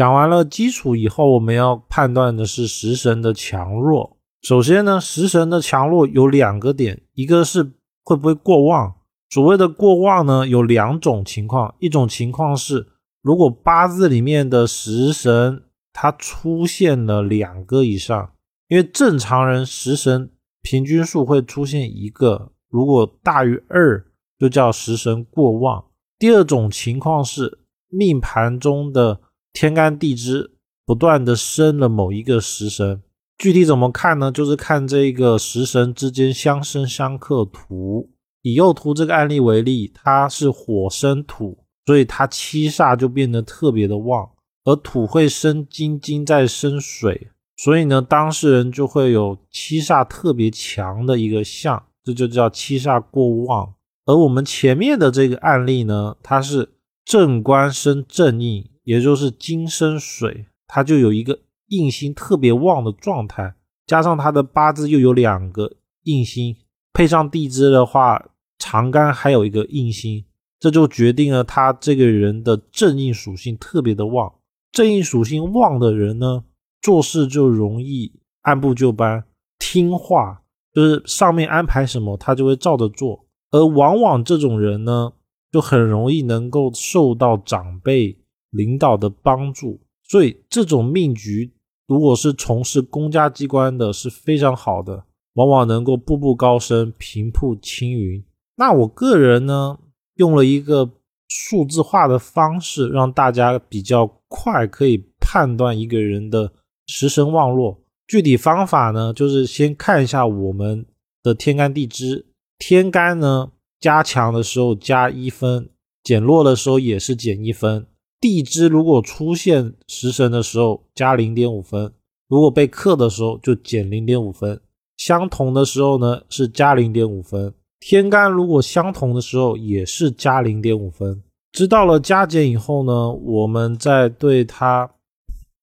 讲完了基础以后，我们要判断的是食神的强弱。首先呢，食神的强弱有两个点，一个是会不会过旺。所谓的过旺呢，有两种情况，一种情况是如果八字里面的食神它出现了两个以上，因为正常人食神平均数会出现一个，如果大于二，就叫食神过旺。第二种情况是命盘中的天干地支不断的生了某一个食神。具体怎么看呢？就是看这个食神之间相生相克图。以右图这个案例为例，它是火生土，所以它七煞就变得特别的旺。而土会生金，金再生水，所以呢，当事人就会有七煞特别强的一个相，这就叫七煞过旺。而我们前面的这个案例呢，它是正官生正印，也就是金生水，它就有一个。印星特别旺的状态，加上他的八字又有两个印星，配上地支的话，长干还有一个印星，这就决定了他这个人的正印属性特别的旺。正印属性旺的人呢，做事就容易按部就班、听话，就是上面安排什么他就会照着做。而往往这种人呢，就很容易能够受到长辈领导的帮助，所以这种命局。如果是从事公家机关的，是非常好的，往往能够步步高升、平步青云。那我个人呢，用了一个数字化的方式，让大家比较快可以判断一个人的食神旺弱。具体方法呢，就是先看一下我们的天干地支，天干呢加强的时候加一分，减弱的时候也是减一分。地支如果出现食神的时候加零点五分，如果被克的时候就减零点五分。相同的时候呢是加零点五分。天干如果相同的时候也是加零点五分。知道了加减以后呢，我们再对它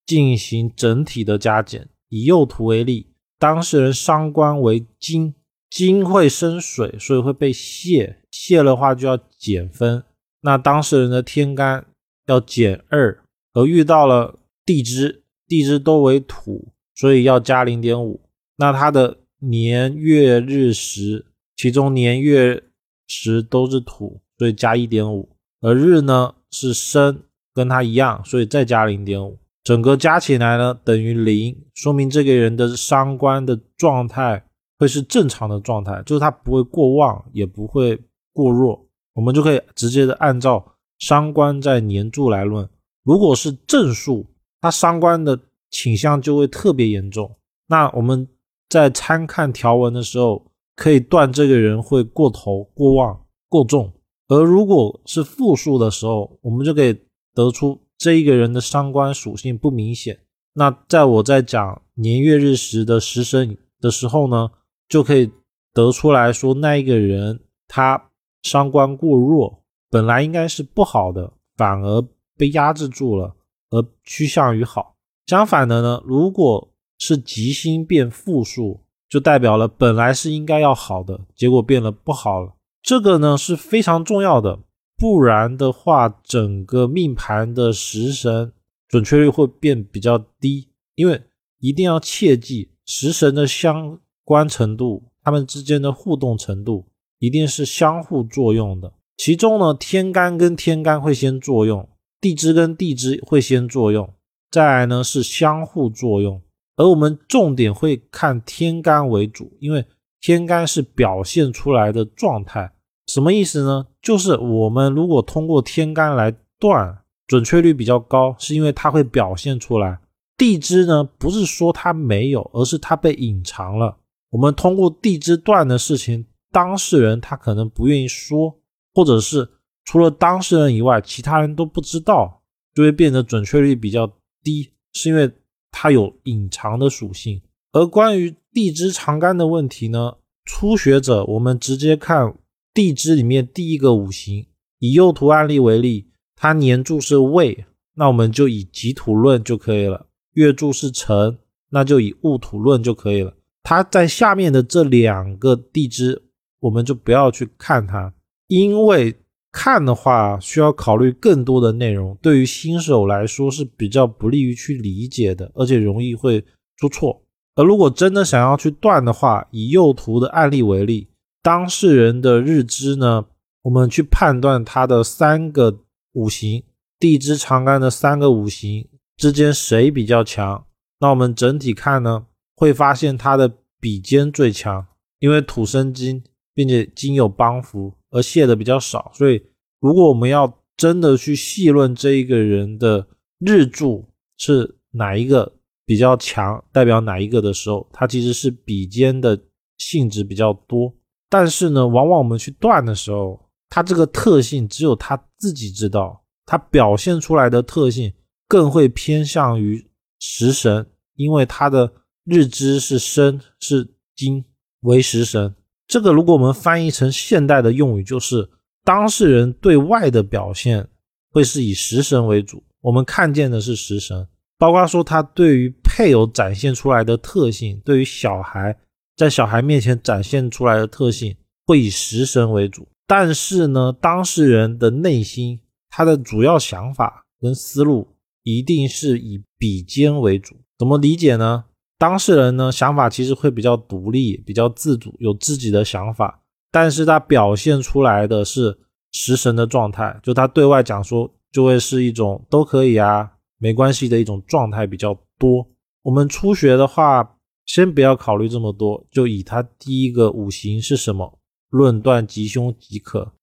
进行整体的加减。以右图为例，当事人伤官为金，金会生水，所以会被泄，泄的话就要减分。那当事人的天干。要减二，而遇到了地支，地支都为土，所以要加零点五。那它的年月日时，其中年月时都是土，所以加一点五。而日呢是生，跟它一样，所以再加零点五。整个加起来呢等于零，说明这个人的伤官的状态会是正常的状态，就是他不会过旺，也不会过弱。我们就可以直接的按照。伤官在年柱来论，如果是正数，它伤官的倾向就会特别严重。那我们在参看条文的时候，可以断这个人会过头、过旺、过重。而如果是负数的时候，我们就可以得出这一个人的伤官属性不明显。那在我在讲年月日时的时辰的时候呢，就可以得出来说那一个人他伤官过弱。本来应该是不好的，反而被压制住了，而趋向于好。相反的呢，如果是吉星变负数，就代表了本来是应该要好的，结果变得不好了。这个呢是非常重要的，不然的话，整个命盘的食神准确率会变比较低。因为一定要切记，食神的相关程度，它们之间的互动程度，一定是相互作用的。其中呢，天干跟天干会先作用，地支跟地支会先作用，再来呢是相互作用。而我们重点会看天干为主，因为天干是表现出来的状态。什么意思呢？就是我们如果通过天干来断，准确率比较高，是因为它会表现出来。地支呢，不是说它没有，而是它被隐藏了。我们通过地支断的事情，当事人他可能不愿意说。或者是除了当事人以外，其他人都不知道，就会变得准确率比较低，是因为它有隐藏的属性。而关于地支长干的问题呢，初学者我们直接看地支里面第一个五行，以右图案例为例，它年柱是未，那我们就以己土论就可以了；月柱是辰，那就以戊土论就可以了。它在下面的这两个地支，我们就不要去看它。因为看的话，需要考虑更多的内容，对于新手来说是比较不利于去理解的，而且容易会出错。而如果真的想要去断的话，以右图的案例为例，当事人的日支呢，我们去判断他的三个五行，地支长干的三个五行之间谁比较强？那我们整体看呢，会发现他的比肩最强，因为土生金，并且金有帮扶。而泄的比较少，所以如果我们要真的去细论这一个人的日柱是哪一个比较强，代表哪一个的时候，它其实是比肩的性质比较多。但是呢，往往我们去断的时候，它这个特性只有他自己知道，它表现出来的特性更会偏向于食神，因为它的日支是申是金为食神。这个如果我们翻译成现代的用语，就是当事人对外的表现会是以食神为主，我们看见的是食神，包括说他对于配偶展现出来的特性，对于小孩在小孩面前展现出来的特性会以食神为主，但是呢，当事人的内心他的主要想法跟思路一定是以比肩为主，怎么理解呢？当事人呢，想法其实会比较独立、比较自主，有自己的想法，但是他表现出来的是食神的状态，就他对外讲说，就会是一种都可以啊，没关系的一种状态比较多。我们初学的话，先不要考虑这么多，就以他第一个五行是什么论断吉凶即可。